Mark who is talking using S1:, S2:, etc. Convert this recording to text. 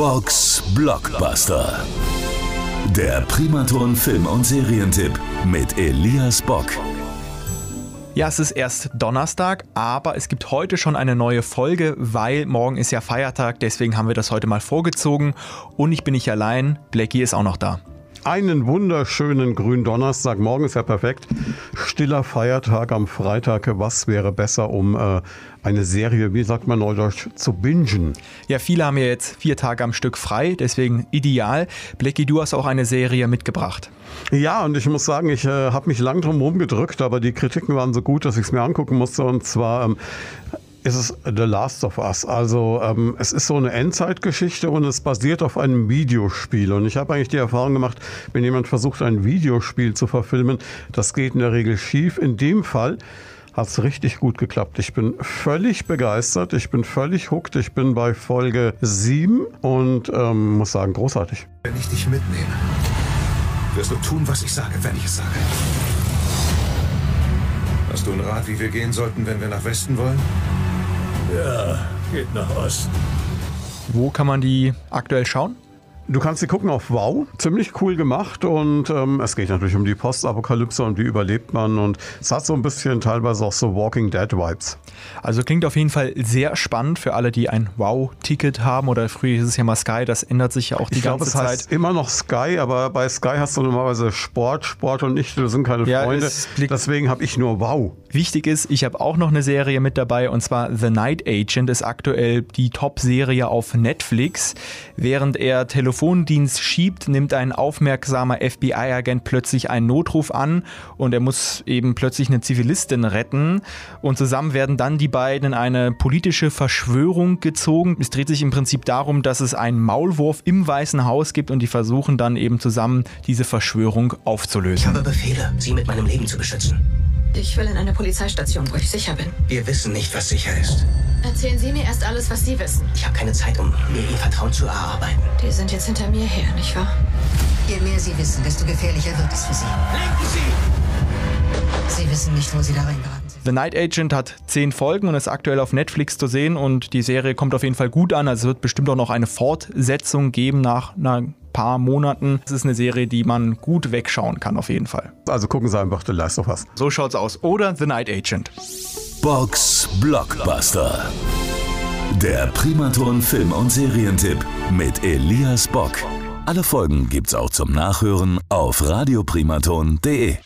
S1: Box Blockbuster. Der Primaton Film- und Serientipp mit Elias Bock.
S2: Ja, es ist erst Donnerstag, aber es gibt heute schon eine neue Folge, weil morgen ist ja Feiertag, deswegen haben wir das heute mal vorgezogen und ich bin nicht allein, Blackie ist auch noch da.
S3: Einen wunderschönen grünen Donnerstag. Morgen ist ja perfekt. Stiller Feiertag am Freitag. Was wäre besser, um äh, eine Serie, wie sagt man neudeutsch, zu bingen?
S2: Ja, viele haben ja jetzt vier Tage am Stück frei, deswegen ideal. Blackie, du hast auch eine Serie mitgebracht.
S3: Ja, und ich muss sagen, ich äh, habe mich lang drum gedrückt, aber die Kritiken waren so gut, dass ich es mir angucken musste. Und zwar ähm, ist es The Last of Us. Also ähm, es ist so eine Endzeitgeschichte und es basiert auf einem Videospiel. Und ich habe eigentlich die Erfahrung gemacht, wenn jemand versucht, ein Videospiel zu verfilmen, das geht in der Regel schief. In dem Fall hat es richtig gut geklappt. Ich bin völlig begeistert, ich bin völlig hooked, ich bin bei Folge 7 und ähm, muss sagen, großartig.
S4: Wenn ich dich mitnehme, wirst du tun, was ich sage, wenn ich es sage. Hast du einen Rat, wie wir gehen sollten, wenn wir nach Westen wollen?
S5: Ja, geht nach Osten.
S2: Wo kann man die aktuell schauen?
S3: Du kannst sie gucken auf Wow, ziemlich cool gemacht und ähm, es geht natürlich um die Postapokalypse und wie überlebt man und es hat so ein bisschen teilweise auch so Walking Dead Vibes.
S2: Also klingt auf jeden Fall sehr spannend für alle, die ein Wow-Ticket haben oder früher hieß es ja mal Sky, das ändert sich ja auch die
S3: ich
S2: ganze
S3: glaub, es
S2: Zeit.
S3: heißt immer noch Sky, aber bei Sky hast du normalerweise Sport, Sport und ich, wir sind keine
S2: Ja,
S3: Freunde, deswegen habe ich nur Wow.
S2: Wichtig ist, ich habe auch noch eine Serie mit dabei und zwar The Night Agent ist aktuell die Top-Serie auf Netflix. Während er Telefondienst schiebt, nimmt ein aufmerksamer FBI-Agent plötzlich einen Notruf an und er muss eben plötzlich eine Zivilistin retten und zusammen werden dann die beiden in eine politische Verschwörung gezogen. Es dreht sich im Prinzip darum, dass es einen Maulwurf im Weißen Haus gibt und die versuchen dann eben zusammen diese Verschwörung
S6: Ich
S2: aufzulösen.
S6: habe Befehle, Sie mit meinem Leben zu beschützen.
S7: Ich will in eine Polizeistation, wo ich sicher bin.
S6: Wir wissen nicht, was sicher ist.
S7: Erzählen Sie mir erst alles, was Sie wissen.
S6: Ich habe keine Zeit, um mir Ihr Vertrauen zu erarbeiten.
S7: Die sind jetzt hinter mir her, nicht wahr?
S8: Je mehr Sie wissen, desto gefährlicher wird es für Sie. Sie wissen nicht, wo Sie da reingeraten sind.
S2: The Night Agent hat zehn Folgen und ist aktuell auf Netflix zu sehen und die Serie kommt auf jeden Fall gut an. Also es wird bestimmt auch noch eine Fortsetzung geben nach ein paar Monaten. Es ist eine Serie, die man gut wegschauen kann auf jeden Fall.
S3: Also gucken Sie einfach The Last of Us.
S2: So schaut's aus. Oder The Night Agent.
S1: Box Blockbuster. Der Primaton Film- und Serientipp mit Elias Bock. Alle Folgen gibt's auch zum Nachhören auf radioprimaton.de.